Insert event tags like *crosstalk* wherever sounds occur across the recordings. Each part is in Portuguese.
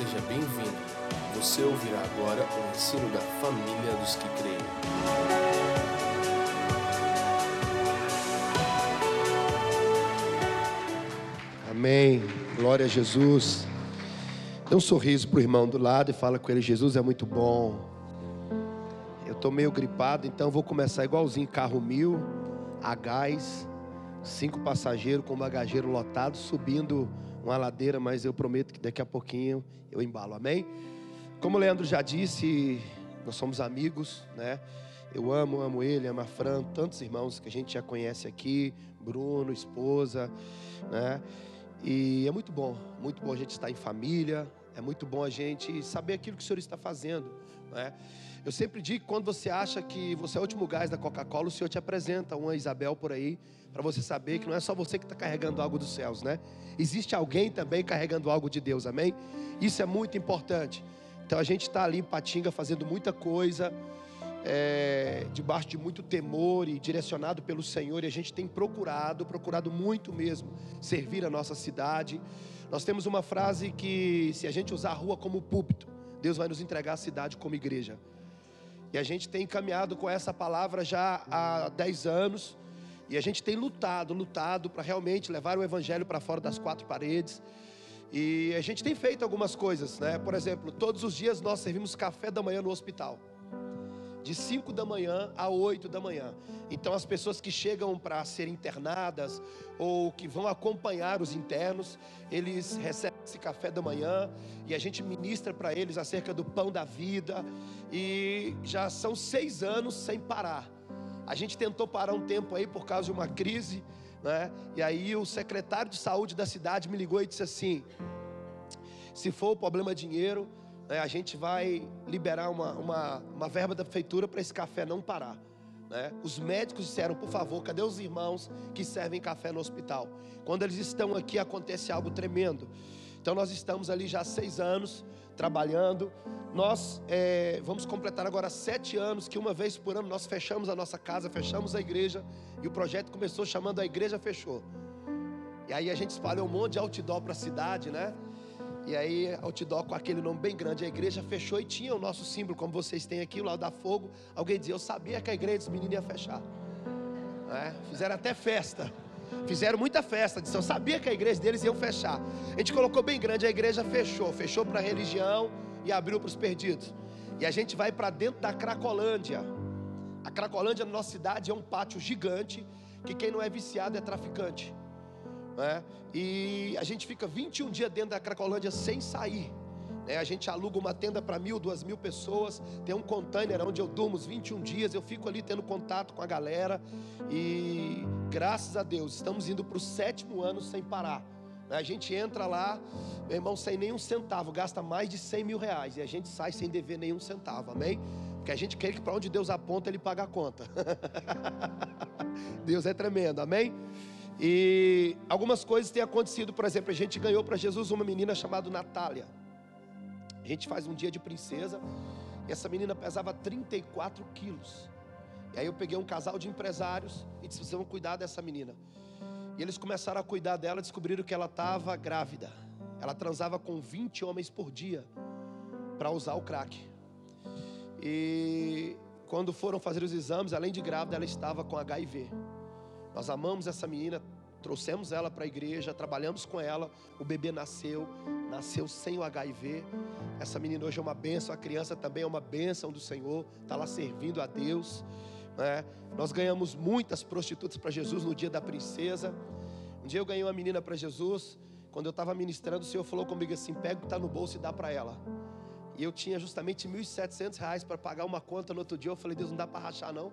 seja bem-vindo. Você ouvirá agora o ensino da família dos que creem. Amém. Glória a Jesus. Dê um sorriso para o irmão do lado e fala com ele: Jesus é muito bom. Eu estou meio gripado, então vou começar igualzinho carro mil, a gás, cinco passageiros com bagageiro lotado, subindo uma ladeira, mas eu prometo que daqui a pouquinho eu embalo. Amém? Como o Leandro já disse, nós somos amigos, né? Eu amo, amo ele, amo a Fran, tantos irmãos que a gente já conhece aqui, Bruno, esposa, né? E é muito bom, muito bom a gente estar em família, é muito bom a gente saber aquilo que o Senhor está fazendo, né? Eu sempre digo que quando você acha que você é o último gás da Coca-Cola, o Senhor te apresenta uma Isabel por aí, para você saber que não é só você que está carregando algo dos céus, né? Existe alguém também carregando algo de Deus, amém? Isso é muito importante. Então a gente está ali em Patinga fazendo muita coisa, é, debaixo de muito temor e direcionado pelo Senhor, e a gente tem procurado, procurado muito mesmo, servir a nossa cidade. Nós temos uma frase que, se a gente usar a rua como púlpito, Deus vai nos entregar a cidade como igreja. E a gente tem caminhado com essa palavra já há 10 anos. E a gente tem lutado, lutado para realmente levar o evangelho para fora das quatro paredes. E a gente tem feito algumas coisas, né? Por exemplo, todos os dias nós servimos café da manhã no hospital. De 5 da manhã a 8 da manhã. Então as pessoas que chegam para ser internadas ou que vão acompanhar os internos, eles recebem esse café da manhã e a gente ministra para eles acerca do pão da vida. E já são seis anos sem parar. A gente tentou parar um tempo aí por causa de uma crise, né? E aí o secretário de saúde da cidade me ligou e disse assim: se for o problema dinheiro, né, a gente vai liberar uma, uma, uma verba da prefeitura para esse café não parar. Né? Os médicos disseram, por favor, cadê os irmãos que servem café no hospital? Quando eles estão aqui, acontece algo tremendo. Então nós estamos ali já há seis anos trabalhando. Nós é, vamos completar agora sete anos que uma vez por ano nós fechamos a nossa casa, fechamos a igreja e o projeto começou chamando a igreja fechou. E aí a gente espalhou um monte de outdoor para a cidade, né? E aí outdoor com aquele nome bem grande, a igreja fechou e tinha o nosso símbolo, como vocês têm aqui, o lado da fogo. Alguém dizia, eu sabia que a igreja dos meninos ia fechar. É, fizeram até festa. Fizeram muita festa, disse, eu sabia que a igreja deles ia fechar. A gente colocou bem grande, a igreja fechou, fechou para a religião e abriu para os perdidos. E a gente vai para dentro da Cracolândia. A Cracolândia na nossa cidade é um pátio gigante que quem não é viciado é traficante. Né? E a gente fica 21 dias dentro da Cracolândia sem sair. Né? A gente aluga uma tenda para mil, duas mil pessoas. Tem um container onde eu durmo os 21 dias. Eu fico ali tendo contato com a galera. E graças a Deus, estamos indo para o sétimo ano sem parar. Né? A gente entra lá, meu irmão, sem nenhum centavo, gasta mais de 100 mil reais. E a gente sai sem dever nenhum centavo, amém? Porque a gente quer que para onde Deus aponta, Ele paga a conta. *laughs* Deus é tremendo, amém? E algumas coisas têm acontecido, por exemplo, a gente ganhou para Jesus uma menina chamada Natália. A gente faz um dia de princesa e essa menina pesava 34 quilos. E aí eu peguei um casal de empresários e disse: vocês vão cuidar dessa menina. E eles começaram a cuidar dela, descobriram que ela estava grávida. Ela transava com 20 homens por dia para usar o crack. E quando foram fazer os exames, além de grávida, ela estava com HIV. Nós amamos essa menina, trouxemos ela para a igreja, trabalhamos com ela. O bebê nasceu, nasceu sem o HIV. Essa menina hoje é uma bênção, a criança também é uma bênção do Senhor, está lá servindo a Deus. Né? Nós ganhamos muitas prostitutas para Jesus no dia da princesa. Um dia eu ganhei uma menina para Jesus. Quando eu estava ministrando, o Senhor falou comigo assim: pega o que está no bolso e dá para ela. E eu tinha justamente R$ 1.700 para pagar uma conta no outro dia. Eu falei: Deus, não dá para rachar não.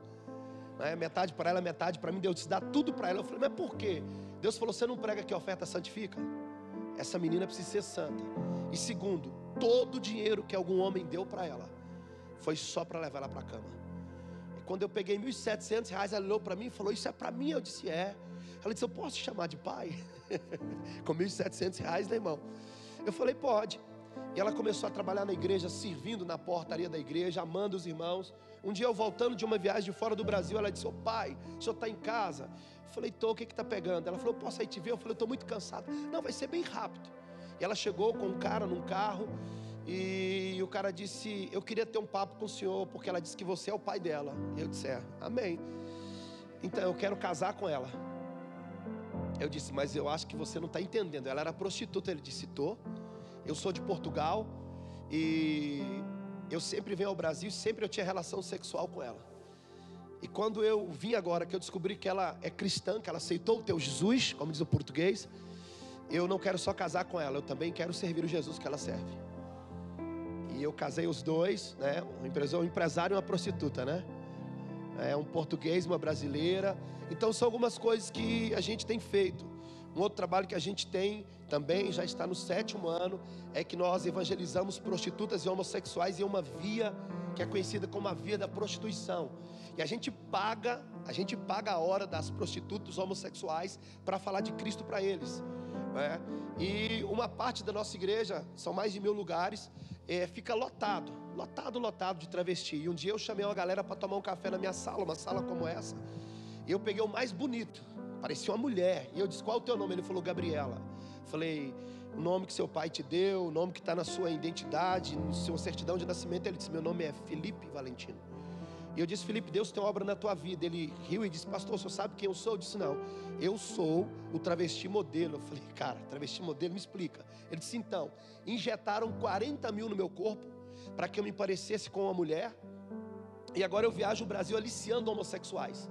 É, metade para ela, metade para mim. Deus disse: dá tudo para ela. Eu falei: mas por quê? Deus falou: você não prega que a oferta santifica? Essa menina precisa ser santa. E segundo, todo o dinheiro que algum homem deu para ela foi só para levar ela para a cama. E quando eu peguei 1.700 reais, ela olhou para mim e falou: Isso é para mim? Eu disse: É. Ela disse: Eu posso te chamar de pai? *laughs* Com 1.700 reais, né, irmão? Eu falei: Pode. E ela começou a trabalhar na igreja, servindo na portaria da igreja, amando os irmãos. Um dia eu voltando de uma viagem de fora do Brasil, ela disse: Ô oh, pai, o senhor está em casa? Eu falei: Tô, o que está pegando? Ela falou: Posso ir te ver? Eu falei: Estou muito cansado. Não, vai ser bem rápido. E ela chegou com um cara num carro e o cara disse: Eu queria ter um papo com o senhor, porque ela disse que você é o pai dela. E eu disse: É, amém. Então eu quero casar com ela. Eu disse: Mas eu acho que você não está entendendo. Ela era prostituta. Ele disse: Tô. Eu sou de Portugal e eu sempre venho ao Brasil, sempre eu tinha relação sexual com ela. E quando eu vim agora, que eu descobri que ela é cristã, que ela aceitou o teu Jesus, como diz o português, eu não quero só casar com ela, eu também quero servir o Jesus que ela serve. E eu casei os dois, né? Um empresário, e uma prostituta, né? É um português, uma brasileira. Então são algumas coisas que a gente tem feito. Um outro trabalho que a gente tem também, já está no sétimo ano, é que nós evangelizamos prostitutas e homossexuais em uma via que é conhecida como a via da prostituição. E a gente paga, a gente paga a hora das prostitutas homossexuais para falar de Cristo para eles. Né? E uma parte da nossa igreja, são mais de mil lugares, é, fica lotado, lotado, lotado de travesti. E um dia eu chamei uma galera para tomar um café na minha sala, uma sala como essa. E eu peguei o mais bonito, parecia uma mulher. E eu disse: Qual é o teu nome? Ele falou: Gabriela. Falei: O nome que seu pai te deu, o nome que está na sua identidade, na sua certidão de nascimento. Ele disse: Meu nome é Felipe Valentino. E eu disse, Felipe, Deus tem obra na tua vida. Ele riu e disse, pastor, o senhor sabe quem eu sou? Eu disse, não, eu sou o travesti modelo. Eu falei, cara, travesti modelo, me explica. Ele disse, então, injetaram 40 mil no meu corpo para que eu me parecesse com uma mulher. E agora eu viajo o Brasil aliciando homossexuais.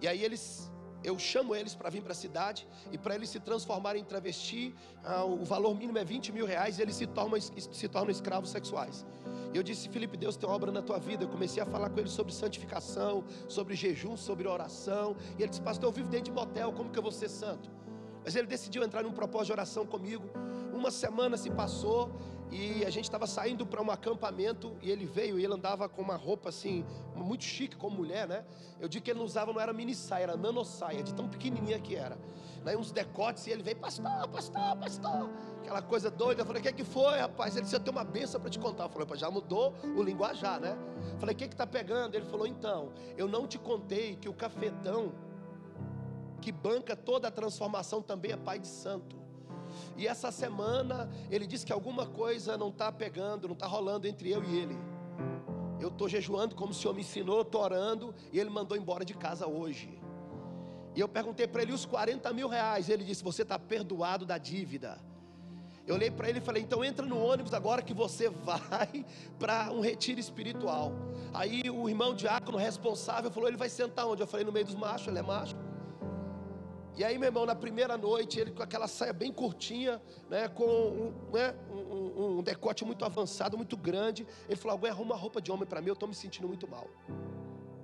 E aí eles eu chamo eles para vir para a cidade e para eles se transformarem em travesti, ah, o valor mínimo é 20 mil reais e eles se tornam, se tornam escravos sexuais. E eu disse, Felipe, Deus tem obra na tua vida. Eu comecei a falar com ele sobre santificação, sobre jejum, sobre oração. E ele disse, pastor, eu vivo dentro de motel, como que eu vou ser santo? Mas ele decidiu entrar num propósito de oração comigo. Uma semana se passou e a gente estava saindo para um acampamento e ele veio e ele andava com uma roupa assim, muito chique como mulher, né? Eu digo que ele não usava, não era mini saia, era nano saia, de tão pequenininha que era. Daí uns decotes e ele veio, pastor, pastor, pastor. Aquela coisa doida. Eu falei, o que é que foi, rapaz? Ele disse, eu tenho uma benção para te contar. Eu falei, já mudou o linguajar, né? Eu falei, o que é que está pegando? Ele falou, então, eu não te contei que o cafetão que banca toda a transformação também é pai de santo. E essa semana ele disse que alguma coisa não está pegando, não está rolando entre eu e ele. Eu estou jejuando como o Senhor me ensinou, estou orando, e ele mandou embora de casa hoje. E eu perguntei para ele os 40 mil reais. Ele disse: Você está perdoado da dívida. Eu olhei para ele e falei: Então entra no ônibus agora que você *laughs* vai para um retiro espiritual. Aí o irmão diácono responsável falou: Ele vai sentar onde? Eu falei: No meio dos machos, ele é macho. E aí, meu irmão, na primeira noite, ele com aquela saia bem curtinha, né, com um, né, um, um decote muito avançado, muito grande. Ele falou: Alguém arruma roupa de homem para mim, eu estou me sentindo muito mal.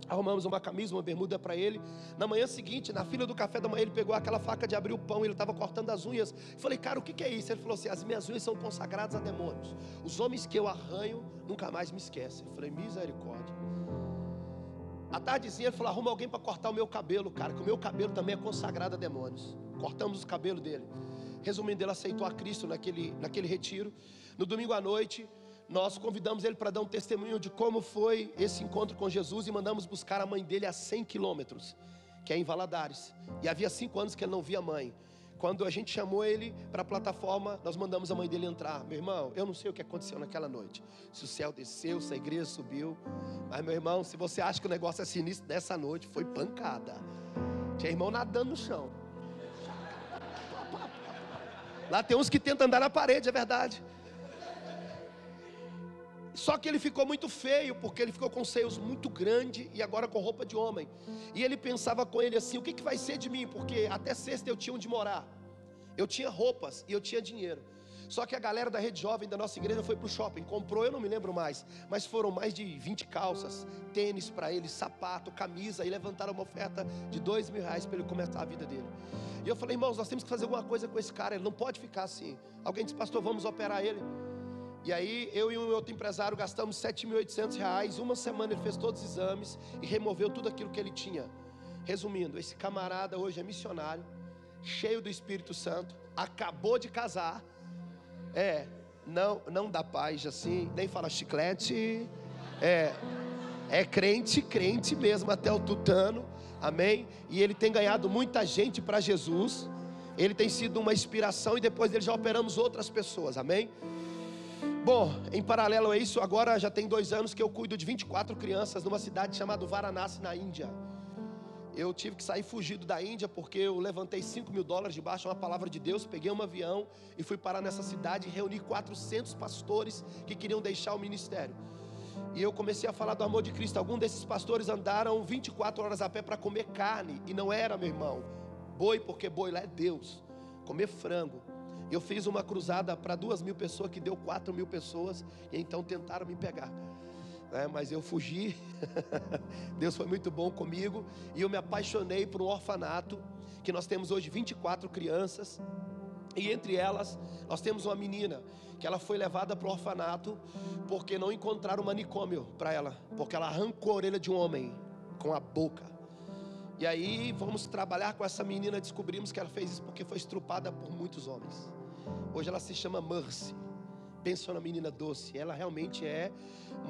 Arrumamos uma camisa, uma bermuda para ele. Na manhã seguinte, na fila do café da manhã, ele pegou aquela faca de abrir o pão, ele estava cortando as unhas. Eu falei, cara, o que, que é isso? Ele falou assim: as minhas unhas são consagradas a demônios. Os homens que eu arranho nunca mais me esquecem. Eu falei, misericórdia. À tardezinha ele falou: arruma alguém para cortar o meu cabelo, cara, que o meu cabelo também é consagrado a demônios. Cortamos o cabelo dele. Resumindo, ele aceitou a Cristo naquele, naquele retiro. No domingo à noite, nós convidamos ele para dar um testemunho de como foi esse encontro com Jesus e mandamos buscar a mãe dele a 100 quilômetros, que é em Valadares. E havia cinco anos que ele não via a mãe. Quando a gente chamou ele para a plataforma, nós mandamos a mãe dele entrar. Meu irmão, eu não sei o que aconteceu naquela noite. Se o céu desceu, se a igreja subiu. Mas, meu irmão, se você acha que o negócio é sinistro, nessa noite foi pancada. Tinha irmão nadando no chão. Lá tem uns que tentam andar na parede, é verdade. Só que ele ficou muito feio, porque ele ficou com seios muito grandes e agora com roupa de homem. E ele pensava com ele assim: o que, que vai ser de mim? Porque até sexta eu tinha onde morar, eu tinha roupas e eu tinha dinheiro. Só que a galera da rede jovem da nossa igreja foi para o shopping, comprou, eu não me lembro mais, mas foram mais de 20 calças, tênis para ele, sapato, camisa, e levantaram uma oferta de dois mil reais para ele começar a vida dele. E eu falei, irmãos, nós temos que fazer alguma coisa com esse cara, ele não pode ficar assim. Alguém disse, pastor, vamos operar ele. E aí eu e um outro empresário gastamos 7.800 reais. Uma semana ele fez todos os exames e removeu tudo aquilo que ele tinha. Resumindo, esse camarada hoje é missionário, cheio do Espírito Santo, acabou de casar. É, não, não dá paz assim, nem fala chiclete. É, é crente, crente mesmo até o tutano. Amém? E ele tem ganhado muita gente para Jesus. Ele tem sido uma inspiração e depois dele já operamos outras pessoas, amém? Bom, em paralelo a isso, agora já tem dois anos que eu cuido de 24 crianças numa cidade chamada Varanasi, na Índia. Eu tive que sair fugido da Índia porque eu levantei 5 mil dólares debaixo de uma palavra de Deus, peguei um avião e fui parar nessa cidade e reuni 400 pastores que queriam deixar o ministério. E eu comecei a falar do amor de Cristo. Alguns desses pastores andaram 24 horas a pé para comer carne, e não era, meu irmão, boi, porque boi lá é Deus, comer frango. Eu fiz uma cruzada para duas mil pessoas que deu quatro mil pessoas, e então tentaram me pegar né? mas eu fugi. *laughs* Deus foi muito bom comigo e eu me apaixonei por um orfanato que nós temos hoje 24 crianças. E entre elas, nós temos uma menina que ela foi levada para o orfanato porque não encontraram manicômio para ela, porque ela arrancou a orelha de um homem com a boca. E aí vamos trabalhar com essa menina, descobrimos que ela fez isso porque foi estrupada por muitos homens. Hoje ela se chama Mercy. Pensa na menina doce, ela realmente é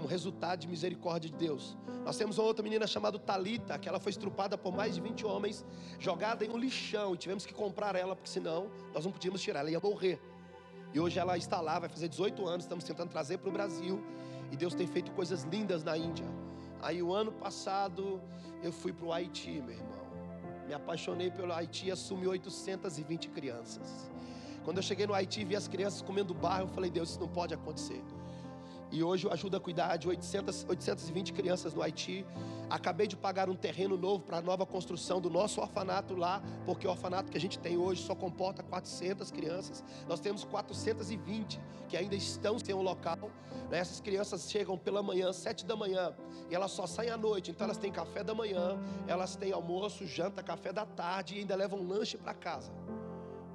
um resultado de misericórdia de Deus. Nós temos uma outra menina chamada Talita, que ela foi estrupada por mais de 20 homens, jogada em um lixão, e tivemos que comprar ela, porque senão nós não podíamos tirar, ela ia morrer. E hoje ela está lá, vai fazer 18 anos, estamos tentando trazer para o Brasil, e Deus tem feito coisas lindas na Índia. Aí o ano passado eu fui para o Haiti, meu irmão. Me apaixonei pelo Haiti e assumi 820 crianças. Quando eu cheguei no Haiti e vi as crianças comendo barro, eu falei, Deus, isso não pode acontecer. E hoje eu ajudo a cuidar de 800, 820 crianças no Haiti. Acabei de pagar um terreno novo para a nova construção do nosso orfanato lá, porque o orfanato que a gente tem hoje só comporta 400 crianças. Nós temos 420 que ainda estão sem um local. Né? Essas crianças chegam pela manhã, 7 da manhã, e elas só saem à noite. Então elas têm café da manhã, elas têm almoço, janta, café da tarde e ainda levam lanche para casa.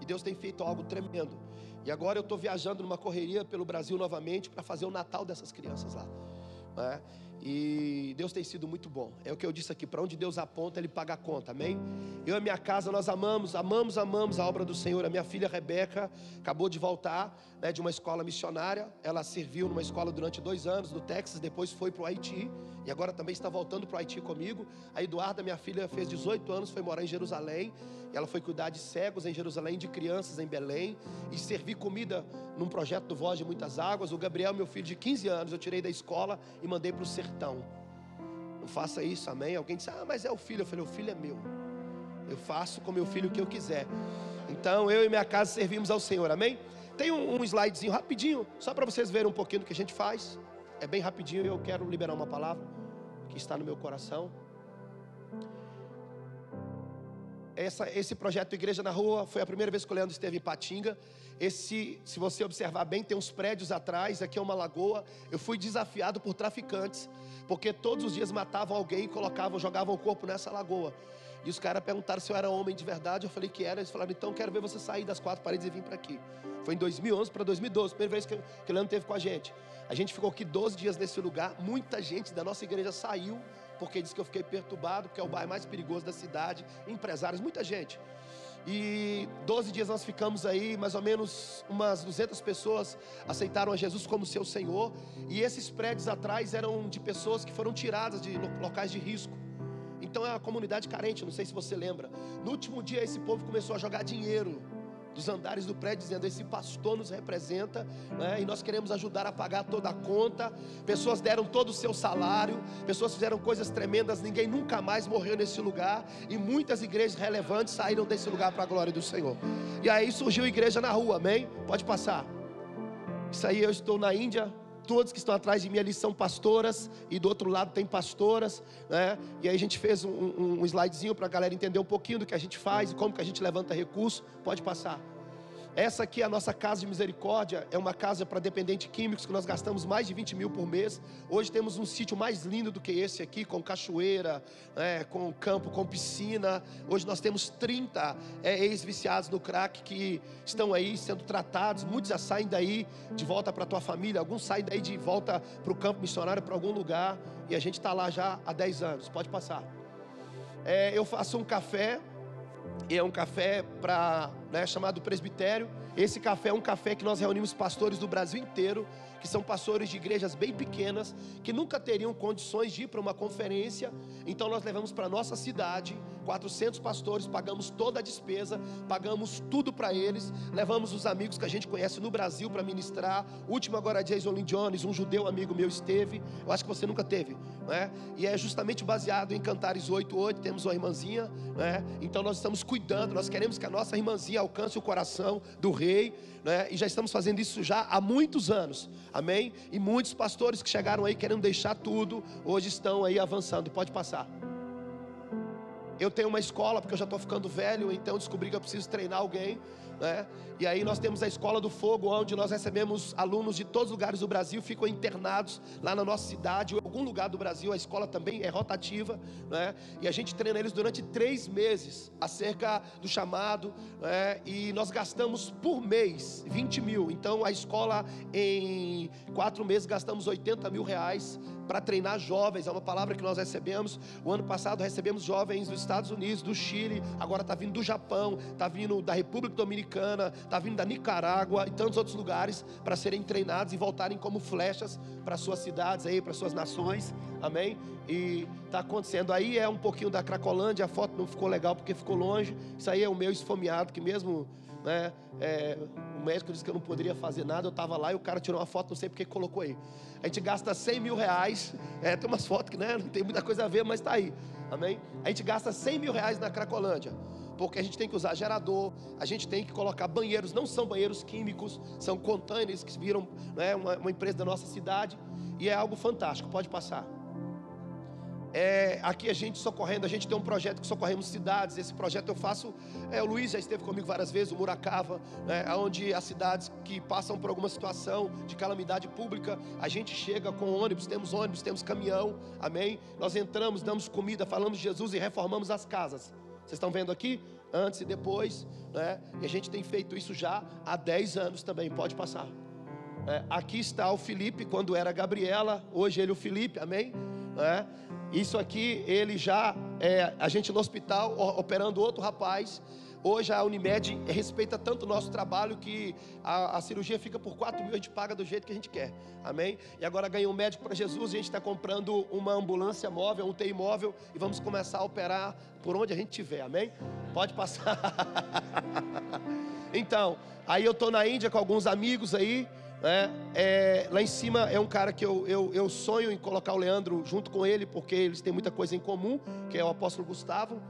E Deus tem feito algo tremendo. E agora eu estou viajando numa correria pelo Brasil novamente para fazer o Natal dessas crianças lá. Né? E Deus tem sido muito bom. É o que eu disse aqui: para onde Deus aponta, Ele paga a conta, amém? Eu e minha casa, nós amamos, amamos, amamos a obra do Senhor. A minha filha Rebeca acabou de voltar né, de uma escola missionária. Ela serviu numa escola durante dois anos no Texas, depois foi para o Haiti. E agora também está voltando para o Haiti comigo. A Eduarda, minha filha, fez 18 anos, foi morar em Jerusalém. Ela foi cuidar de cegos em Jerusalém, de crianças em Belém. E servir comida num projeto do Voz de Muitas Águas. O Gabriel, meu filho de 15 anos, eu tirei da escola e mandei para o sertão. Não faça isso, amém? Alguém disse, ah, mas é o filho. Eu falei, o filho é meu. Eu faço com meu filho o que eu quiser. Então eu e minha casa servimos ao Senhor, amém? Tem um, um slidezinho rapidinho, só para vocês verem um pouquinho do que a gente faz. É bem rapidinho e eu quero liberar uma palavra que está no meu coração. Essa, esse projeto Igreja na Rua foi a primeira vez que o Leandro esteve em Patinga. Esse, se você observar bem, tem uns prédios atrás, aqui é uma lagoa. Eu fui desafiado por traficantes, porque todos os dias matavam alguém e colocavam, jogavam o corpo nessa lagoa. E os caras perguntaram se eu era homem de verdade. Eu falei que era. Eles falaram, então quero ver você sair das quatro paredes e vir para aqui. Foi em 2011 para 2012, primeira vez que, que o Leandro esteve com a gente. A gente ficou aqui 12 dias nesse lugar. Muita gente da nossa igreja saiu porque disse que eu fiquei perturbado, porque é o bairro mais perigoso da cidade, empresários, muita gente. E 12 dias nós ficamos aí, mais ou menos umas 200 pessoas aceitaram a Jesus como seu Senhor. E esses prédios atrás eram de pessoas que foram tiradas de locais de risco. Então é uma comunidade carente, não sei se você lembra. No último dia esse povo começou a jogar dinheiro dos andares do prédio, dizendo: Esse pastor nos representa né? e nós queremos ajudar a pagar toda a conta. Pessoas deram todo o seu salário, pessoas fizeram coisas tremendas, ninguém nunca mais morreu nesse lugar e muitas igrejas relevantes saíram desse lugar para a glória do Senhor. E aí surgiu igreja na rua, amém? Pode passar. Isso aí eu estou na Índia, todos que estão atrás de mim ali são pastoras, e do outro lado tem pastoras, né? E aí a gente fez um, um, um slidezinho para a galera entender um pouquinho do que a gente faz e como que a gente levanta recurso. Pode passar. Essa aqui é a nossa casa de misericórdia, é uma casa para dependentes químicos que nós gastamos mais de 20 mil por mês. Hoje temos um sítio mais lindo do que esse aqui, com cachoeira, é, com campo, com piscina. Hoje nós temos 30 é, ex-viciados no crack que estão aí sendo tratados. Muitos já saem daí de volta para a tua família, alguns saem daí de volta para o campo missionário, para algum lugar. E a gente está lá já há 10 anos. Pode passar. É, eu faço um café e é um café para né, chamado presbitério. Esse café é um café que nós reunimos pastores do Brasil inteiro, que são pastores de igrejas bem pequenas, que nunca teriam condições de ir para uma conferência. Então nós levamos para nossa cidade, 400 pastores, pagamos toda a despesa, pagamos tudo para eles, levamos os amigos que a gente conhece no Brasil para ministrar. O último agora é Jason Lynn Jones, um judeu amigo meu esteve. Eu acho que você nunca teve, né? E é justamente baseado em Cantares 8:8. Temos uma irmãzinha, né? Então nós estamos cuidando, nós queremos que a nossa irmãzinha alcance o coração do rei, né? E já estamos fazendo isso já há muitos anos. Amém? E muitos pastores que chegaram aí querendo deixar tudo, hoje estão aí avançando. Pode passar. Eu tenho uma escola, porque eu já estou ficando velho, então descobri que eu preciso treinar alguém. Né? E aí nós temos a Escola do Fogo, onde nós recebemos alunos de todos os lugares do Brasil, ficam internados lá na nossa cidade, ou em algum lugar do Brasil. A escola também é rotativa, né? E a gente treina eles durante três meses acerca do chamado, né? E nós gastamos por mês 20 mil. Então a escola em quatro meses gastamos 80 mil reais para treinar jovens, é uma palavra que nós recebemos. O ano passado recebemos jovens dos Estados Unidos, do Chile, agora está vindo do Japão, está vindo da República Dominicana, está vindo da Nicarágua e tantos outros lugares para serem treinados e voltarem como flechas para suas cidades aí, para suas nações. Amém? E está acontecendo. Aí é um pouquinho da Cracolândia, a foto não ficou legal porque ficou longe. Isso aí é o meu esfomeado, que mesmo né, é, o médico disse que eu não poderia fazer nada, eu estava lá e o cara tirou uma foto, não sei porque colocou aí. A gente gasta 100 mil reais, é, tem umas fotos que né, não tem muita coisa a ver, mas está aí. Amém? A gente gasta 100 mil reais na Cracolândia porque a gente tem que usar gerador, a gente tem que colocar banheiros, não são banheiros químicos, são containers que viram né, uma, uma empresa da nossa cidade, e é algo fantástico, pode passar. É, aqui a gente socorrendo, a gente tem um projeto que socorremos cidades. Esse projeto eu faço. É, o Luiz já esteve comigo várias vezes, o Muracava, né, onde as cidades que passam por alguma situação de calamidade pública, a gente chega com ônibus, temos ônibus, temos caminhão, amém? Nós entramos, damos comida, falamos de Jesus e reformamos as casas. Vocês estão vendo aqui? Antes e depois, né? E a gente tem feito isso já há 10 anos também, pode passar. É, aqui está o Felipe, quando era Gabriela, hoje ele o Felipe, amém? É, isso aqui, ele já, é, a gente no hospital, operando outro rapaz. Hoje a Unimed respeita tanto o nosso trabalho que a, a, cirurgia fica por 4 mil, a gente paga do jeito que a gente quer. Amém? E agora ganhou um médico para Jesus e a gente está comprando uma ambulância móvel, um TI móvel e vamos começar a operar por onde a gente estiver. Amém? Pode passar. *laughs* então, aí eu estou na Índia com alguns amigos aí. É, é, lá em cima é um cara que eu, eu, eu, sonho em colocar o Leandro junto com ele, porque eles têm muita coisa em comum, que é o apóstolo Gustavo.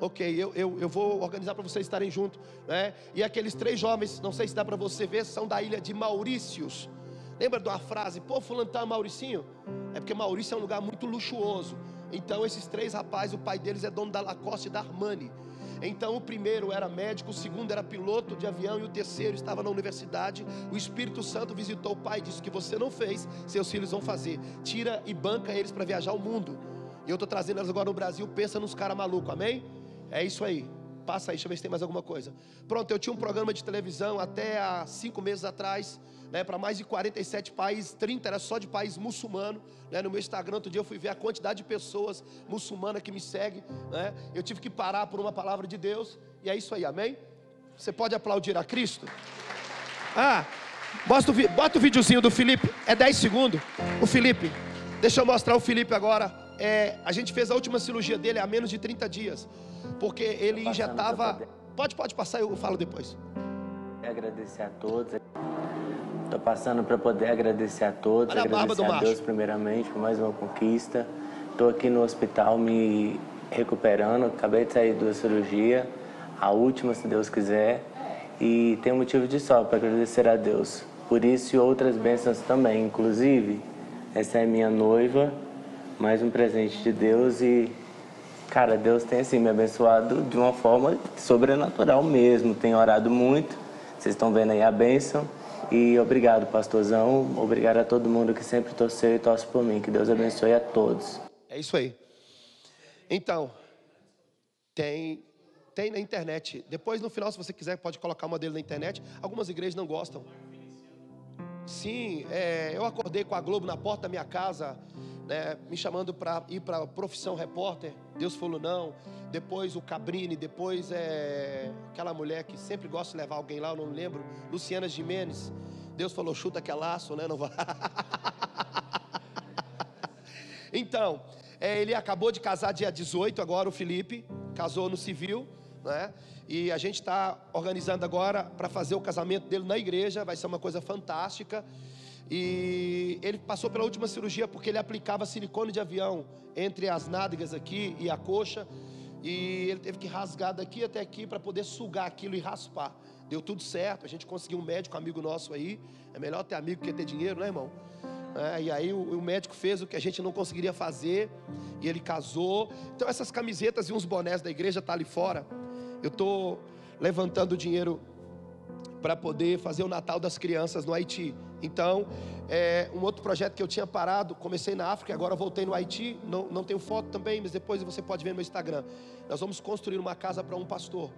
Ok, eu, eu, eu vou organizar para vocês estarem juntos. Né? E aqueles três jovens, não sei se dá para você ver, são da ilha de Maurícios. Lembra uma frase, pô, fulano tá Mauricinho? É porque Maurício é um lugar muito luxuoso. Então esses três rapazes, o pai deles é dono da Lacoste e da Armani. Então o primeiro era médico, o segundo era piloto de avião e o terceiro estava na universidade. O Espírito Santo visitou o pai e disse: que você não fez, seus filhos vão fazer. Tira e banca eles para viajar o mundo. E eu estou trazendo eles agora no Brasil. Pensa nos caras malucos, amém? É isso aí. Passa aí, deixa eu ver se tem mais alguma coisa. Pronto, eu tinha um programa de televisão até há cinco meses atrás né, para mais de 47 países, 30 era só de país muçulmano. Né, no meu Instagram, outro dia eu fui ver a quantidade de pessoas muçulmanas que me seguem. Né, eu tive que parar por uma palavra de Deus, e é isso aí, amém? Você pode aplaudir a Cristo? Ah, bota o, bota o videozinho do Felipe, é 10 segundos. O Felipe, deixa eu mostrar o Felipe agora. É, a gente fez a última cirurgia dele há menos de 30 dias, porque ele injetava. Pode, pode passar, eu falo depois. Agradecer a todos. Estou passando para poder agradecer a todos, Olha agradecer a, a Deus primeiramente por mais uma conquista. Estou aqui no hospital me recuperando, acabei de sair da cirurgia, a última, se Deus quiser, e tenho motivo de sol para agradecer a Deus. Por isso e outras bênçãos também, inclusive, essa é minha noiva, mais um presente de Deus e cara, Deus tem assim me abençoado de uma forma sobrenatural mesmo. Tenho orado muito. Vocês estão vendo aí a bênção. E obrigado, pastorzão. Obrigado a todo mundo que sempre torceu e torce por mim. Que Deus abençoe a todos. É isso aí. Então, tem, tem na internet. Depois, no final, se você quiser, pode colocar uma dele na internet. Algumas igrejas não gostam. Sim, é, eu acordei com a Globo na porta da minha casa, né, me chamando para ir para a profissão repórter. Deus falou não. Depois o Cabrini, depois é aquela mulher que sempre gosta de levar alguém lá, eu não lembro, Luciana Jimenez. Deus falou chuta que é laço, né? Não vai. *laughs* então, É, ele acabou de casar dia 18, agora o Felipe, casou no civil, né? E a gente está organizando agora para fazer o casamento dele na igreja, vai ser uma coisa fantástica. E ele passou pela última cirurgia porque ele aplicava silicone de avião entre as nádegas aqui e a coxa. E ele teve que rasgar daqui até aqui para poder sugar aquilo e raspar. Deu tudo certo, a gente conseguiu um médico amigo nosso aí. É melhor ter amigo que ter dinheiro, né, irmão? É, e aí o, o, médico fez o que a gente não conseguiria fazer e ele casou. Então essas camisetas e uns bonés da igreja tá ali fora. Eu estou levantando dinheiro para poder fazer o Natal das crianças no Haiti. Então, é, um outro projeto que eu tinha parado, comecei na África, agora voltei no Haiti. Não, não tenho foto também, mas depois você pode ver no meu Instagram. Nós vamos construir uma casa para um pastor.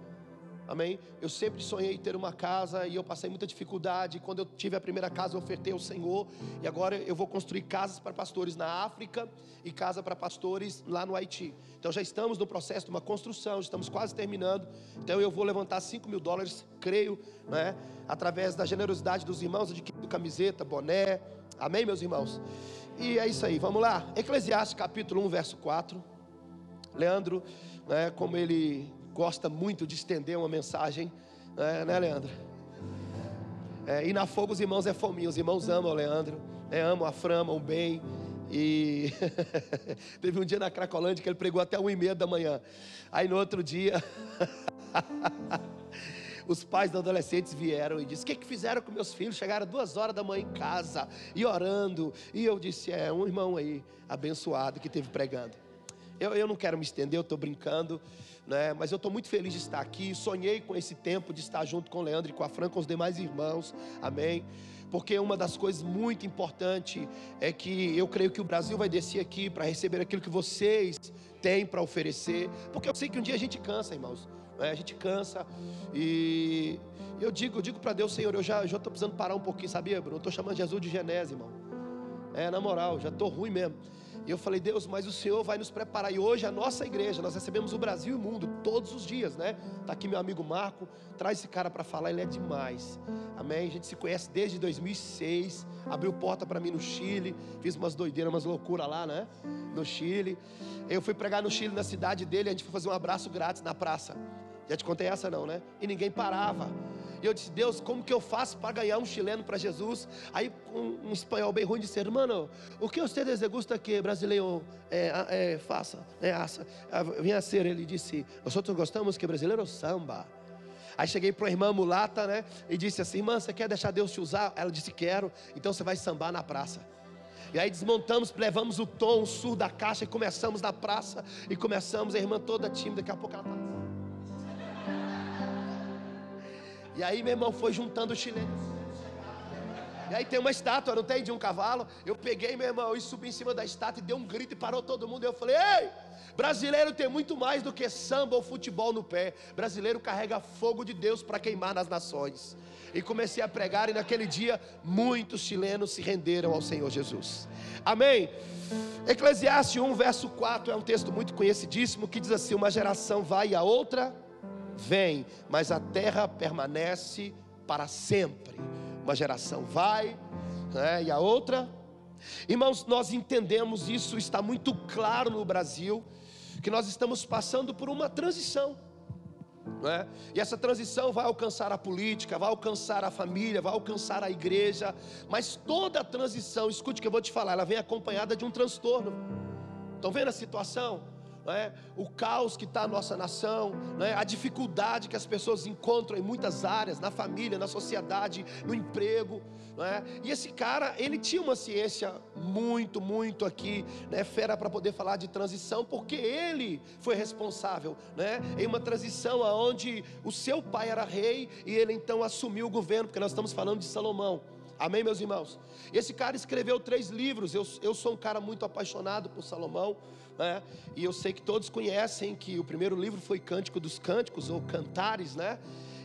Amém? Eu sempre sonhei ter uma casa e eu passei muita dificuldade. Quando eu tive a primeira casa, eu ofertei ao Senhor. E agora eu vou construir casas para pastores na África e casa para pastores lá no Haiti. Então já estamos no processo de uma construção, estamos quase terminando. Então eu vou levantar 5 mil dólares, creio, né? através da generosidade dos irmãos, adquirindo camiseta, boné. Amém, meus irmãos? E é isso aí, vamos lá. Eclesiastes capítulo 1, verso 4. Leandro, né, como ele gosta muito de estender uma mensagem, né, né Leandro? É, e na fogo os irmãos é fominha, os irmãos amam o Leandro, né, amam a Fran, amam bem. E *laughs* teve um dia na Cracolândia que ele pregou até uma e meia da manhã. Aí no outro dia, *laughs* os pais dos adolescentes vieram e disseram: O que, que fizeram com meus filhos? Chegaram duas horas da manhã em casa e orando. E eu disse: É, um irmão aí, abençoado, que teve pregando. Eu, eu não quero me estender, eu estou brincando né? Mas eu estou muito feliz de estar aqui. Sonhei com esse tempo de estar junto com o Leandro e com a Fran, com os demais irmãos. Amém. Porque uma das coisas muito importantes é que eu creio que o Brasil vai descer aqui para receber aquilo que vocês têm para oferecer. Porque eu sei que um dia a gente cansa, irmãos. Né? A gente cansa e eu digo, eu digo para Deus, Senhor, eu já estou precisando parar um pouquinho, sabia, Bruno? Eu estou chamando Jesus de Genésio, irmão. É, na moral, já estou ruim mesmo. E eu falei, Deus, mas o Senhor vai nos preparar. E hoje a nossa igreja, nós recebemos o Brasil e o mundo todos os dias, né? Está aqui meu amigo Marco, traz esse cara para falar, ele é demais. Amém? A gente se conhece desde 2006, abriu porta para mim no Chile, fiz umas doideiras, umas loucuras lá, né? No Chile. Eu fui pregar no Chile, na cidade dele, a gente foi fazer um abraço grátis na praça. Já te contei essa não, né? E ninguém parava. E eu disse, Deus, como que eu faço para ganhar um chileno para Jesus? Aí um, um, espanhol bem ruim disse, irmão, o que você desegusta que brasileiro é, é, faça? É? Vinha a ser, ele disse, nós gostamos que brasileiro samba. Aí cheguei para a irmã mulata, né? E disse assim, irmã, você quer deixar Deus te usar? Ela disse, quero. Então você vai sambar na praça. E aí desmontamos, levamos o tom, o sur da caixa e começamos na praça. E começamos, a irmã toda tímida, daqui a pouco ela está E aí, meu irmão, foi juntando os chilenos. E aí tem uma estátua, não tem? De um cavalo. Eu peguei, meu irmão, e subi em cima da estátua e dei um grito e parou todo mundo. E eu falei: Ei, brasileiro tem muito mais do que samba ou futebol no pé. Brasileiro carrega fogo de Deus para queimar nas nações. E comecei a pregar, e naquele dia muitos chilenos se renderam ao Senhor Jesus. Amém? Eclesiastes 1, verso 4 é um texto muito conhecidíssimo que diz assim: Uma geração vai e a outra vem, mas a terra permanece para sempre. Uma geração vai, né, e a outra. Irmãos, nós entendemos isso, está muito claro no Brasil, que nós estamos passando por uma transição. É? E essa transição vai alcançar a política, vai alcançar a família, vai alcançar a igreja, mas toda a transição, escute o que eu vou te falar, ela vem acompanhada de um transtorno. Estão vendo a situação? É? o caos que está a nossa nação, é? a dificuldade que as pessoas encontram em muitas áreas, na família, na sociedade, no emprego. É? E esse cara, ele tinha uma ciência muito, muito aqui, né, fera para poder falar de transição, porque ele foi responsável né, em uma transição onde o seu pai era rei e ele então assumiu o governo, porque nós estamos falando de Salomão. Amém, meus irmãos? Esse cara escreveu três livros. Eu, eu sou um cara muito apaixonado por Salomão. Né? E eu sei que todos conhecem que o primeiro livro foi Cântico dos Cânticos, ou Cantares, né?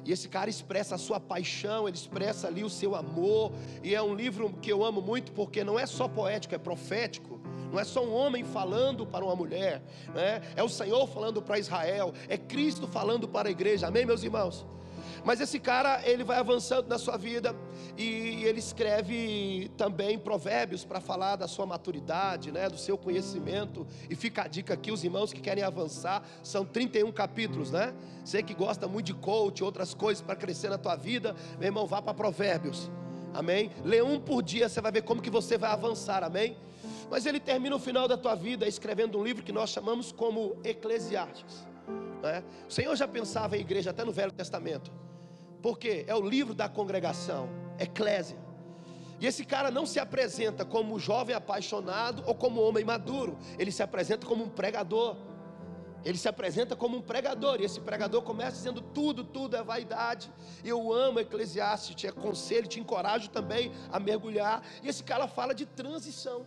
E esse cara expressa a sua paixão, ele expressa ali o seu amor. E é um livro que eu amo muito porque não é só poético, é profético. Não é só um homem falando para uma mulher, né? é o Senhor falando para Israel, é Cristo falando para a igreja, amém, meus irmãos? Mas esse cara, ele vai avançando na sua vida e ele escreve também provérbios para falar da sua maturidade, né, do seu conhecimento. E fica a dica aqui, os irmãos que querem avançar, são 31 capítulos, né? Você que gosta muito de coach, outras coisas para crescer na tua vida, meu irmão, vá para provérbios. Amém? Lê um por dia, você vai ver como que você vai avançar, amém? Mas ele termina o final da tua vida escrevendo um livro que nós chamamos como Eclesiastes. Né? O Senhor já pensava em igreja até no Velho Testamento. Porque é o livro da congregação, eclésia. E esse cara não se apresenta como jovem apaixonado ou como homem maduro, ele se apresenta como um pregador. Ele se apresenta como um pregador, e esse pregador começa dizendo: tudo, tudo é vaidade. Eu amo Eclesiastes, te aconselho, te encorajo também a mergulhar. E esse cara fala de transição.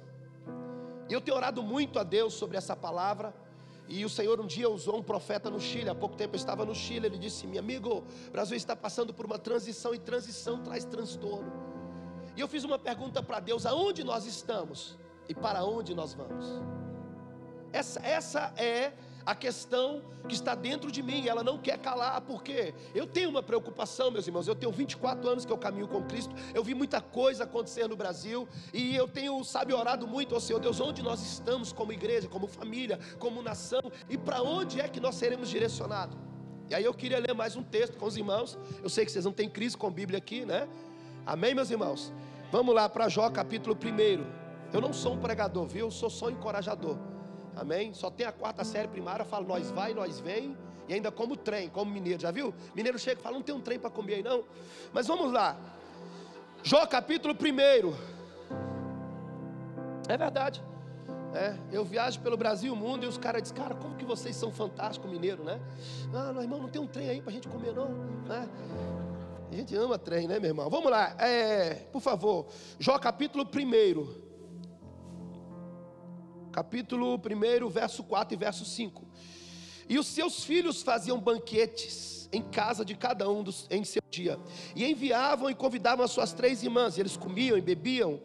E eu tenho orado muito a Deus sobre essa palavra. E o Senhor um dia usou um profeta no Chile, há pouco tempo eu estava no Chile, ele disse: Meu amigo, o Brasil está passando por uma transição e transição traz transtorno. E eu fiz uma pergunta para Deus: aonde nós estamos e para onde nós vamos? Essa, essa é a questão que está dentro de mim, ela não quer calar, porque eu tenho uma preocupação, meus irmãos. Eu tenho 24 anos que eu caminho com Cristo, eu vi muita coisa acontecer no Brasil, e eu tenho, sabe, orado muito ao Senhor Deus, onde nós estamos como igreja, como família, como nação, e para onde é que nós seremos direcionados. E aí eu queria ler mais um texto com os irmãos. Eu sei que vocês não têm crise com Bíblia aqui, né? Amém, meus irmãos? Vamos lá para Jó capítulo 1. Eu não sou um pregador, viu? Eu sou só um encorajador. Amém? Só tem a quarta série primária, fala nós vai, nós vem, e ainda como trem, como mineiro, já viu? Mineiro chega e fala, não tem um trem para comer aí não. Mas vamos lá. Jó capítulo 1. É verdade. É, eu viajo pelo Brasil mundo e os caras dizem, cara, como que vocês são fantásticos, mineiro, né? Ah, não, irmão, não tem um trem aí para a gente comer, não. Né? A gente ama trem, né, meu irmão? Vamos lá, é, por favor. Jó capítulo 1 capítulo 1, verso 4 e verso 5. E os seus filhos faziam banquetes em casa de cada um dos, em seu dia, e enviavam e convidavam as suas três irmãs, e eles comiam e bebiam.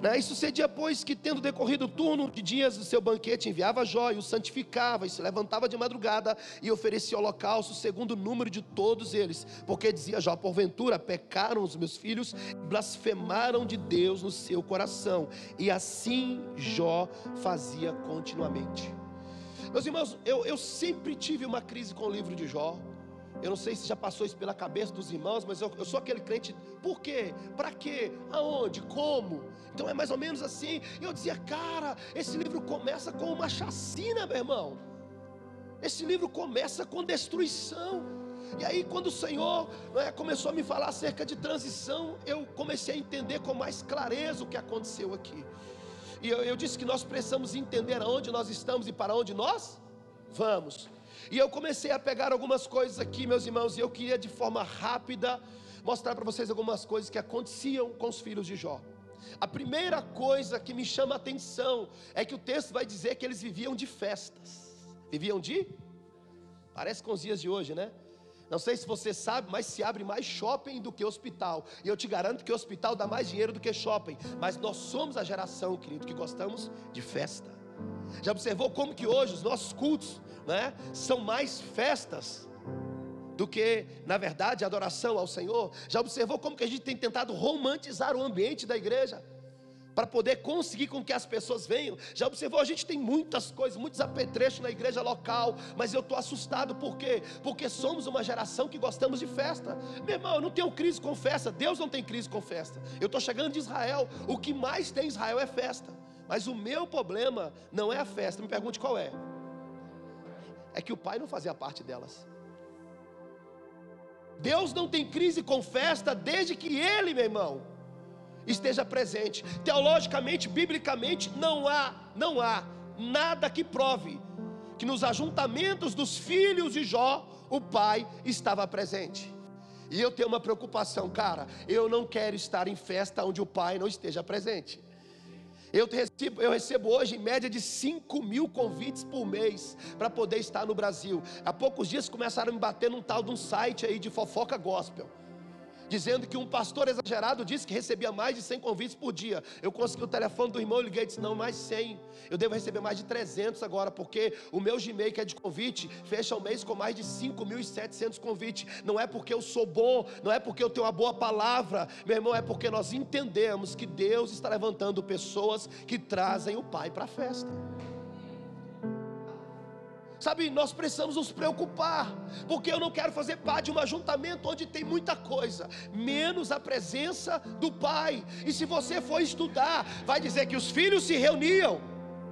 Né? E sucedia, pois, que tendo decorrido o turno de dias do seu banquete, enviava Jó e o santificava, e se levantava de madrugada e oferecia holocausto, segundo o número de todos eles. Porque dizia Jó: porventura pecaram os meus filhos, blasfemaram de Deus no seu coração. E assim Jó fazia continuamente. Meus irmãos, eu, eu sempre tive uma crise com o livro de Jó. Eu não sei se já passou isso pela cabeça dos irmãos, mas eu, eu sou aquele crente. Por quê? Para quê? Aonde? Como? Então é mais ou menos assim. Eu dizia, cara, esse livro começa com uma chacina, meu irmão. Esse livro começa com destruição. E aí, quando o Senhor né, começou a me falar acerca de transição, eu comecei a entender com mais clareza o que aconteceu aqui. E eu, eu disse que nós precisamos entender aonde nós estamos e para onde nós vamos. E eu comecei a pegar algumas coisas aqui, meus irmãos, e eu queria de forma rápida mostrar para vocês algumas coisas que aconteciam com os filhos de Jó. A primeira coisa que me chama a atenção é que o texto vai dizer que eles viviam de festas. Viviam de? Parece com os dias de hoje, né? Não sei se você sabe, mas se abre mais shopping do que hospital. E eu te garanto que hospital dá mais dinheiro do que shopping. Mas nós somos a geração, querido, que gostamos de festa. Já observou como que hoje os nossos cultos né, são mais festas do que, na verdade, adoração ao Senhor? Já observou como que a gente tem tentado romantizar o ambiente da igreja? Para poder conseguir com que as pessoas venham. Já observou? A gente tem muitas coisas, muitos apetrechos na igreja local, mas eu estou assustado, por quê? Porque somos uma geração que gostamos de festa. Meu irmão, eu não tenho crise com festa, Deus não tem crise com festa. Eu estou chegando de Israel, o que mais tem em Israel é festa. Mas o meu problema não é a festa, me pergunte qual é. É que o pai não fazia parte delas. Deus não tem crise com festa desde que ele, meu irmão, esteja presente. Teologicamente, biblicamente, não há, não há nada que prove que nos ajuntamentos dos filhos de Jó, o pai estava presente. E eu tenho uma preocupação, cara, eu não quero estar em festa onde o pai não esteja presente. Eu recebo, eu recebo hoje em média de 5 mil convites por mês para poder estar no Brasil. Há poucos dias começaram a me bater num tal de um site aí de fofoca gospel. Dizendo que um pastor exagerado disse que recebia mais de 100 convites por dia. Eu consegui o telefone do irmão liguei e disse: Não, mais 100. Eu devo receber mais de 300 agora, porque o meu Gmail, que é de convite, fecha o mês com mais de 5.700 convites. Não é porque eu sou bom, não é porque eu tenho uma boa palavra, meu irmão, é porque nós entendemos que Deus está levantando pessoas que trazem o Pai para a festa. Sabe, nós precisamos nos preocupar, porque eu não quero fazer parte de um ajuntamento onde tem muita coisa, menos a presença do Pai. E se você for estudar, vai dizer que os filhos se reuniam,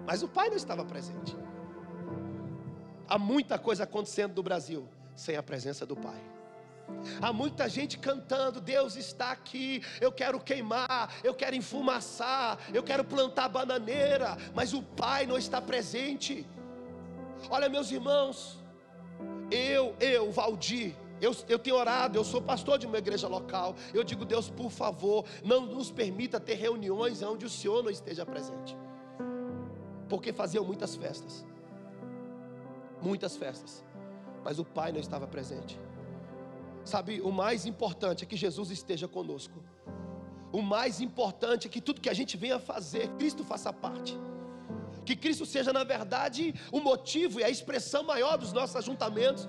mas o Pai não estava presente. Há muita coisa acontecendo no Brasil sem a presença do Pai. Há muita gente cantando, Deus está aqui, eu quero queimar, eu quero enfumaçar, eu quero plantar bananeira, mas o Pai não está presente. Olha, meus irmãos, eu, eu, Valdir, eu, eu tenho orado, eu sou pastor de uma igreja local. Eu digo, Deus, por favor, não nos permita ter reuniões onde o Senhor não esteja presente. Porque faziam muitas festas, muitas festas, mas o Pai não estava presente. Sabe, o mais importante é que Jesus esteja conosco. O mais importante é que tudo que a gente venha fazer, Cristo faça parte que Cristo seja, na verdade, o motivo e a expressão maior dos nossos ajuntamentos.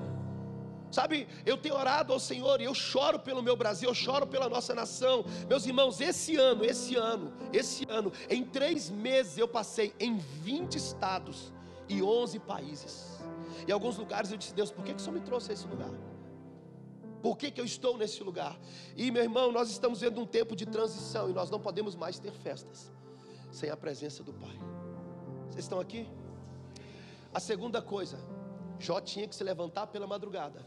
Sabe, eu tenho orado ao Senhor e eu choro pelo meu Brasil, eu choro pela nossa nação. Meus irmãos, esse ano, esse ano, esse ano, em três meses eu passei em 20 estados e 11 países. Em alguns lugares eu disse, Deus, por que, que o Senhor me trouxe a esse lugar? Por que, que eu estou nesse lugar? E meu irmão, nós estamos vendo um tempo de transição e nós não podemos mais ter festas sem a presença do Pai. Vocês estão aqui? A segunda coisa, Jó tinha que se levantar pela madrugada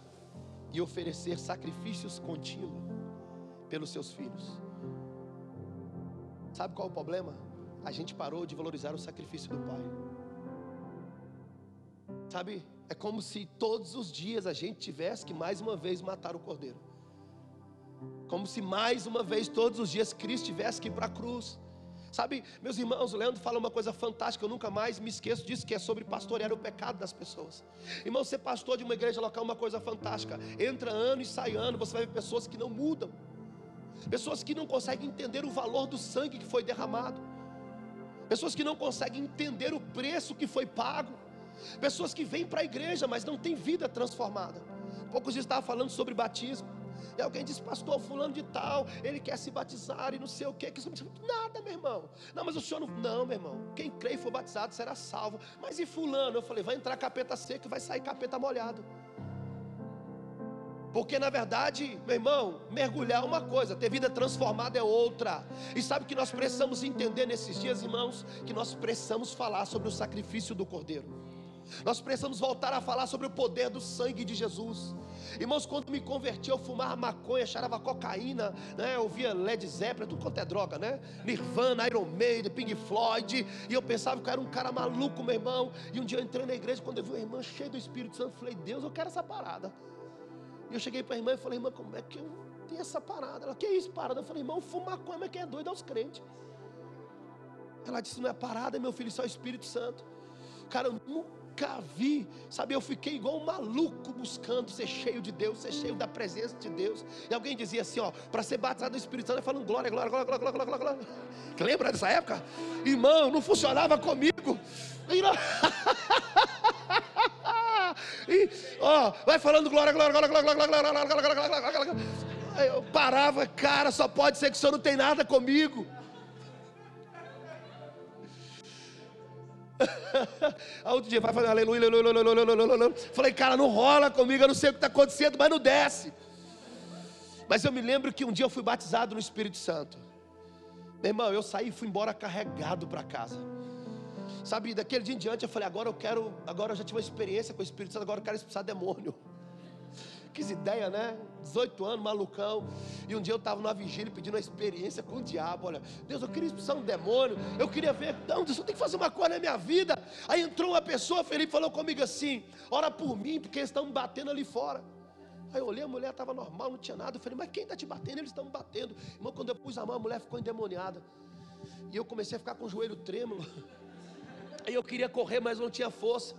e oferecer sacrifícios contínuos pelos seus filhos. Sabe qual é o problema? A gente parou de valorizar o sacrifício do pai. Sabe? É como se todos os dias a gente tivesse que mais uma vez matar o cordeiro. Como se mais uma vez todos os dias Cristo tivesse que ir para a cruz. Sabe, meus irmãos, o Leandro fala uma coisa fantástica, eu nunca mais me esqueço disso, que é sobre pastorear o pecado das pessoas. Irmão, ser pastor de uma igreja local é uma coisa fantástica. Entra ano e sai ano, você vai ver pessoas que não mudam. Pessoas que não conseguem entender o valor do sangue que foi derramado. Pessoas que não conseguem entender o preço que foi pago. Pessoas que vêm para a igreja, mas não têm vida transformada. Poucos dias estava falando sobre batismo. E alguém disse, pastor, fulano de tal, ele quer se batizar e não sei o que. Nada, meu irmão. Não, mas o senhor não. Não, meu irmão. Quem crê e for batizado será salvo. Mas e fulano? Eu falei, vai entrar capeta seco e vai sair capeta molhado. Porque na verdade, meu irmão, mergulhar é uma coisa, ter vida transformada é outra. E sabe que nós precisamos entender nesses dias, irmãos? Que nós precisamos falar sobre o sacrifício do Cordeiro. Nós precisamos voltar a falar sobre o poder do sangue de Jesus. Irmãos, quando me converti, eu fumava maconha, cheirava cocaína, né? Eu via Led Zeppelin, tudo quanto é droga, né? Nirvana, Iron Maiden, Pink Floyd. E eu pensava que eu era um cara maluco, meu irmão. E um dia eu entrei na igreja, quando eu vi uma irmã cheia do Espírito Santo, eu falei, Deus, eu quero essa parada. E eu cheguei para a irmã e falei, irmã, como é que eu tenho essa parada? Ela, que é isso, parada? Eu falei, irmão, fumar maconha, mas quem é doido é os crentes. Ela disse, não é parada, meu filho, isso é o Espírito Santo. Cara, eu nunca nunca vi, sabe? Eu fiquei igual um maluco buscando ser cheio de Deus, ser cheio da presença de Deus. E alguém dizia assim: ó, para ser batizado no Espírito Santo, falando glória, glória, glória, glória, glória, glória, glória. Lembra dessa época? Irmão, não funcionava comigo. E, ó, vai falando glória, glória, glória, glória, glória, glória, glória, glória, glória, glória, glória. Eu parava, cara, só pode ser que o senhor não tem nada comigo. *laughs* Aí outro dia vai fazer aleluia, aleluia, aleluia, aleluia, aleluia. Falei, cara, não rola comigo, eu não sei o que está acontecendo, mas não desce. Mas eu me lembro que um dia eu fui batizado no Espírito Santo. Meu irmão, eu saí e fui embora carregado para casa. Sabe, daquele dia em diante eu falei, agora eu quero, agora eu já tive uma experiência com o Espírito Santo, agora eu quero expulsar demônio. Que ideia, né? 18 anos, malucão. E um dia eu estava numa vigília pedindo uma experiência com o diabo. Olha, Deus, eu queria expulsar um demônio. Eu queria ver. Não, Deus, eu tenho que fazer uma coisa na minha vida. Aí entrou uma pessoa, Felipe falou comigo assim: ora por mim, porque eles estão me batendo ali fora. Aí eu olhei, a mulher estava normal, não tinha nada. Eu falei, mas quem está te batendo? Eles estão me batendo. Irmão, quando eu pus a mão, a mulher ficou endemoniada. E eu comecei a ficar com o joelho trêmulo. *laughs* Aí eu queria correr, mas não tinha força.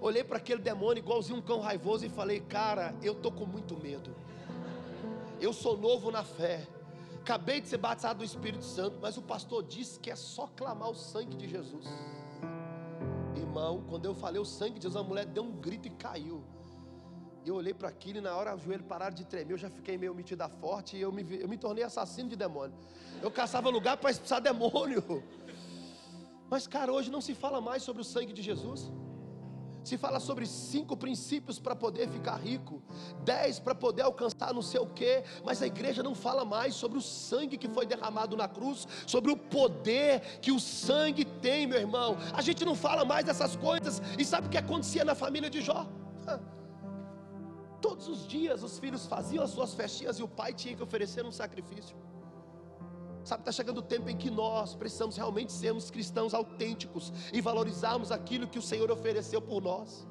Olhei para aquele demônio igualzinho um cão raivoso e falei: Cara, eu tô com muito medo. eu sou novo na fé. Acabei de ser batizado do Espírito Santo, mas o pastor disse que é só clamar o sangue de Jesus. Irmão, quando eu falei o sangue de Jesus, a mulher deu um grito e caiu. Eu olhei para aquilo e na hora o joelho pararam de tremer, eu já fiquei meio metida forte e eu me, eu me tornei assassino de demônio. Eu caçava lugar para expulsar demônio. Mas, cara, hoje não se fala mais sobre o sangue de Jesus. Se fala sobre cinco princípios para poder ficar rico, dez para poder alcançar não sei o que, mas a igreja não fala mais sobre o sangue que foi derramado na cruz, sobre o poder que o sangue tem, meu irmão. A gente não fala mais dessas coisas, e sabe o que acontecia na família de Jó? Todos os dias os filhos faziam as suas festinhas e o pai tinha que oferecer um sacrifício. Sabe, está chegando o tempo em que nós precisamos realmente sermos cristãos autênticos e valorizarmos aquilo que o Senhor ofereceu por nós.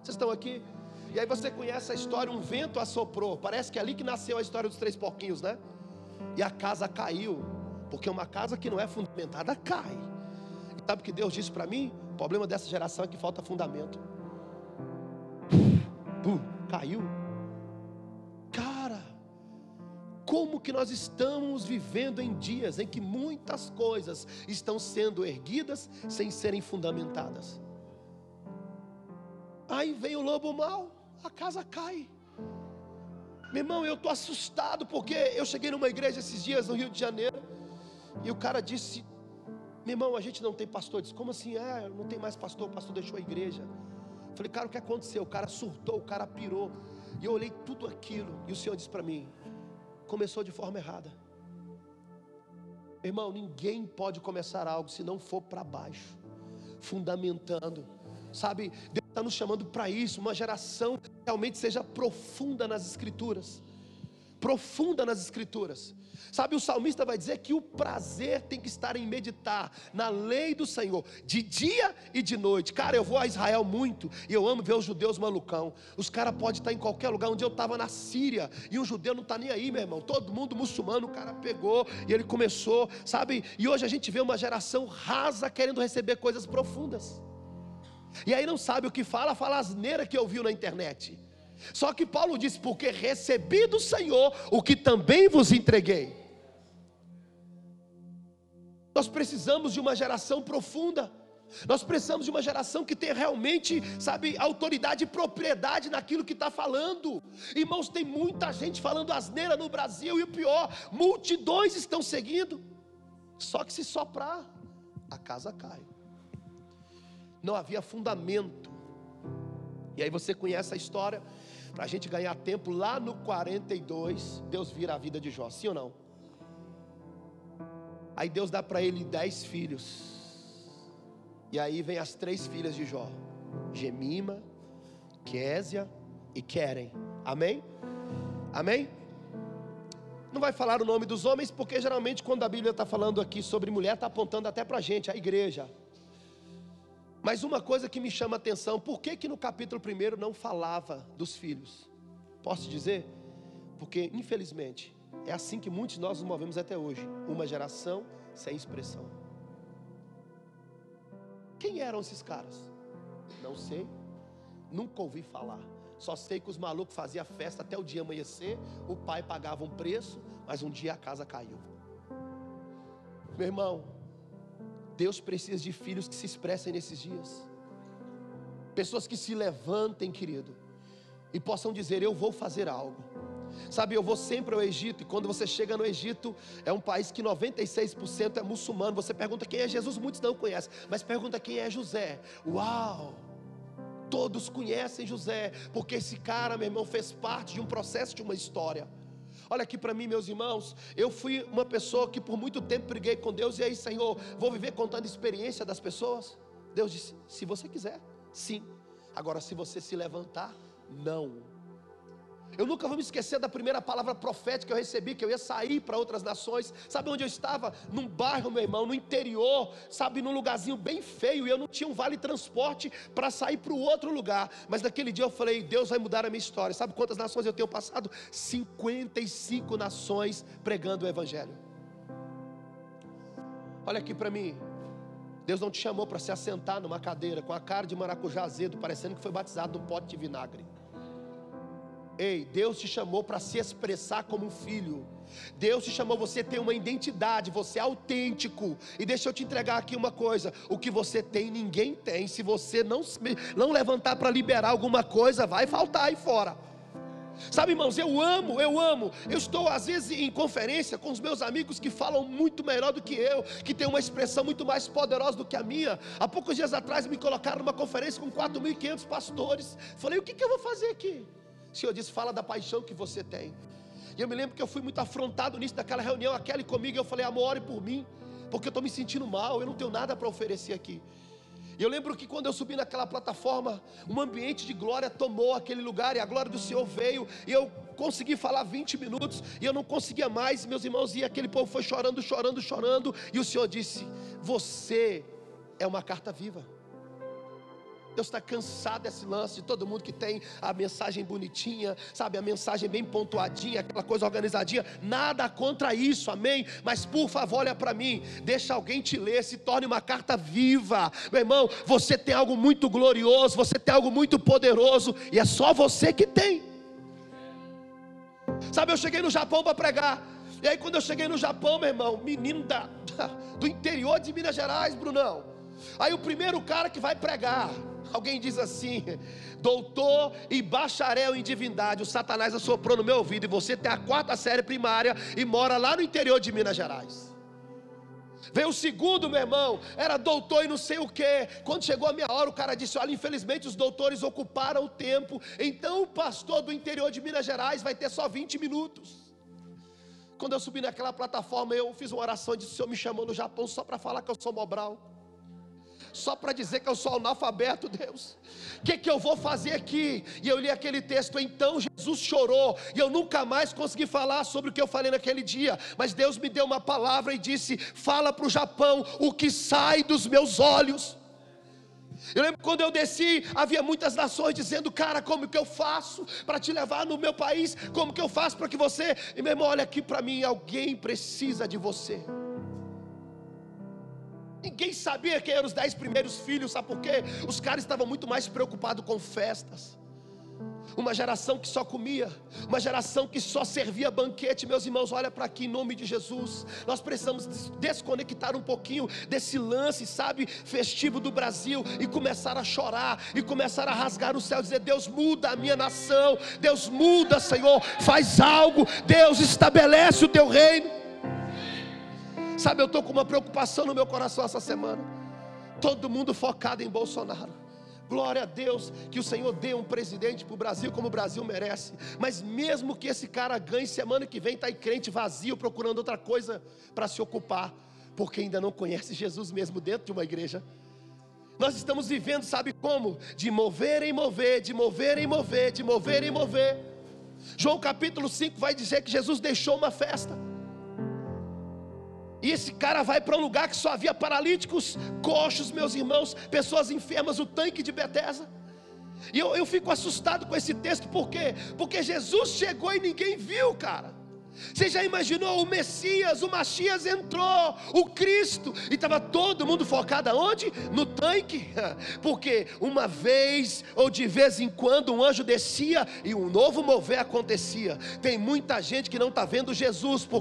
Vocês estão aqui? E aí você conhece a história, um vento assoprou. Parece que é ali que nasceu a história dos três porquinhos, né? E a casa caiu. Porque uma casa que não é fundamentada cai. E sabe o que Deus disse para mim? O problema dessa geração é que falta fundamento. Pum, caiu. Como que nós estamos vivendo em dias em que muitas coisas estão sendo erguidas sem serem fundamentadas. Aí vem o lobo mau, a casa cai. Meu irmão, eu estou assustado porque eu cheguei numa igreja esses dias no Rio de Janeiro e o cara disse: Meu irmão, a gente não tem pastor. Eu disse: Como assim? É, não tem mais pastor, o pastor deixou a igreja. Falei, cara, o que aconteceu? O cara surtou, o cara pirou. E eu olhei tudo aquilo e o Senhor disse para mim: começou de forma errada. Irmão, ninguém pode começar algo se não for para baixo, fundamentando. Sabe, Deus está nos chamando para isso, uma geração que realmente seja profunda nas Escrituras profunda nas Escrituras. Sabe, o salmista vai dizer que o prazer tem que estar em meditar na lei do Senhor, de dia e de noite. Cara, eu vou a Israel muito e eu amo ver os judeus malucão. Os caras podem estar em qualquer lugar. Um dia eu estava na Síria e um judeu não está nem aí, meu irmão. Todo mundo muçulmano, o cara pegou e ele começou, sabe? E hoje a gente vê uma geração rasa querendo receber coisas profundas. E aí não sabe o que fala, fala asneira que ouviu na internet. Só que Paulo diz: Porque recebi do Senhor o que também vos entreguei. Nós precisamos de uma geração profunda. Nós precisamos de uma geração que tenha realmente, sabe, autoridade e propriedade naquilo que está falando. Irmãos, tem muita gente falando asneira no Brasil e o pior, multidões estão seguindo. Só que se soprar, a casa cai. Não havia fundamento. E aí você conhece a história para a gente ganhar tempo, lá no 42, Deus vira a vida de Jó, sim ou não? Aí Deus dá para ele dez filhos. E aí vem as três filhas de Jó: Gemima, Késia e Querem. Amém? Amém? Não vai falar o nome dos homens, porque geralmente quando a Bíblia está falando aqui sobre mulher, está apontando até para a gente, a igreja. Mas uma coisa que me chama a atenção, por que que no capítulo 1 não falava dos filhos? Posso dizer? Porque infelizmente é assim que muitos de nós nos movemos até hoje, uma geração sem expressão. Quem eram esses caras? Não sei, nunca ouvi falar. Só sei que os malucos faziam festa até o dia amanhecer, o pai pagava um preço, mas um dia a casa caiu. Meu irmão, Deus precisa de filhos que se expressem nesses dias. Pessoas que se levantem, querido, e possam dizer: Eu vou fazer algo. Sabe, eu vou sempre ao Egito, e quando você chega no Egito, é um país que 96% é muçulmano. Você pergunta quem é Jesus, muitos não conhecem, mas pergunta quem é José. Uau! Todos conhecem José, porque esse cara, meu irmão, fez parte de um processo, de uma história. Olha aqui para mim, meus irmãos. Eu fui uma pessoa que por muito tempo briguei com Deus. E aí, Senhor, vou viver contando experiência das pessoas? Deus disse: se você quiser, sim. Agora, se você se levantar, não. Eu nunca vou me esquecer da primeira palavra profética que eu recebi, que eu ia sair para outras nações. Sabe onde eu estava? Num bairro, meu irmão, no interior, sabe, num lugarzinho bem feio, e eu não tinha um vale transporte para sair para o outro lugar. Mas naquele dia eu falei: Deus vai mudar a minha história. Sabe quantas nações eu tenho passado? 55 nações pregando o Evangelho. Olha aqui para mim. Deus não te chamou para se assentar numa cadeira com a cara de maracujá azedo, parecendo que foi batizado num pote de vinagre. Ei, Deus te chamou para se expressar como um filho. Deus te chamou você ter uma identidade, você é autêntico. E deixa eu te entregar aqui uma coisa: o que você tem, ninguém tem. Se você não, não levantar para liberar alguma coisa, vai faltar aí fora. Sabe, irmãos, eu amo, eu amo. Eu estou às vezes em conferência com os meus amigos que falam muito melhor do que eu, que tem uma expressão muito mais poderosa do que a minha. Há poucos dias atrás me colocaram numa conferência com 4.500 pastores. Falei, o que, que eu vou fazer aqui? O Senhor disse: fala da paixão que você tem. E eu me lembro que eu fui muito afrontado nisso, daquela reunião, aquele comigo, eu falei, amor, ore por mim, porque eu estou me sentindo mal, eu não tenho nada para oferecer aqui. E eu lembro que quando eu subi naquela plataforma, um ambiente de glória tomou aquele lugar, e a glória do Senhor veio, e eu consegui falar 20 minutos, e eu não conseguia mais, meus irmãos, e aquele povo foi chorando, chorando, chorando, e o Senhor disse: Você é uma carta viva. Deus está cansado desse lance de todo mundo que tem a mensagem bonitinha, sabe, a mensagem bem pontuadinha, aquela coisa organizadinha. Nada contra isso, amém? Mas por favor, olha para mim, deixa alguém te ler, se torne uma carta viva, meu irmão. Você tem algo muito glorioso, você tem algo muito poderoso, e é só você que tem. Sabe, eu cheguei no Japão para pregar. E aí, quando eu cheguei no Japão, meu irmão, menino da, *laughs* do interior de Minas Gerais, Brunão. Aí o primeiro cara que vai pregar, Alguém diz assim: doutor e bacharel em divindade, o Satanás assoprou no meu ouvido, e você tem a quarta série primária e mora lá no interior de Minas Gerais. Veio o segundo, meu irmão, era doutor e não sei o que. Quando chegou a minha hora, o cara disse: Olha, infelizmente os doutores ocuparam o tempo, então o pastor do interior de Minas Gerais vai ter só 20 minutos. Quando eu subi naquela plataforma, eu fiz uma oração e disse: O Senhor me chamou no Japão só para falar que eu sou Mobral só para dizer que eu sou analfabeto, Deus. O que, que eu vou fazer aqui? E eu li aquele texto, então Jesus chorou, e eu nunca mais consegui falar sobre o que eu falei naquele dia, mas Deus me deu uma palavra e disse: Fala para o Japão o que sai dos meus olhos. Eu lembro quando eu desci, havia muitas nações dizendo, cara, como que eu faço para te levar no meu país? Como que eu faço para que você. E meu irmão, olha aqui para mim, alguém precisa de você. Ninguém sabia quem eram os dez primeiros filhos, sabe por quê? Os caras estavam muito mais preocupados com festas. Uma geração que só comia, uma geração que só servia banquete, meus irmãos, olha para aqui em nome de Jesus. Nós precisamos desconectar um pouquinho desse lance, sabe, festivo do Brasil e começar a chorar e começar a rasgar o céu, dizer: Deus muda a minha nação, Deus muda, Senhor, faz algo, Deus estabelece o teu reino. Sabe, eu estou com uma preocupação no meu coração essa semana. Todo mundo focado em Bolsonaro. Glória a Deus que o Senhor dê um presidente para o Brasil como o Brasil merece. Mas mesmo que esse cara ganhe, semana que vem está aí crente vazio, procurando outra coisa para se ocupar, porque ainda não conhece Jesus mesmo dentro de uma igreja. Nós estamos vivendo, sabe como? De mover em mover, de mover em mover, de mover em mover. João capítulo 5 vai dizer que Jesus deixou uma festa. E esse cara vai para um lugar que só havia paralíticos, coxos, meus irmãos, pessoas enfermas, o tanque de Betesda. E eu, eu fico assustado com esse texto, por quê? Porque Jesus chegou e ninguém viu, cara. Você já imaginou o Messias, o Machias entrou, o Cristo, e estava todo mundo focado aonde? No tanque, *laughs* porque uma vez ou de vez em quando um anjo descia e um novo mover acontecia. Tem muita gente que não está vendo Jesus, porque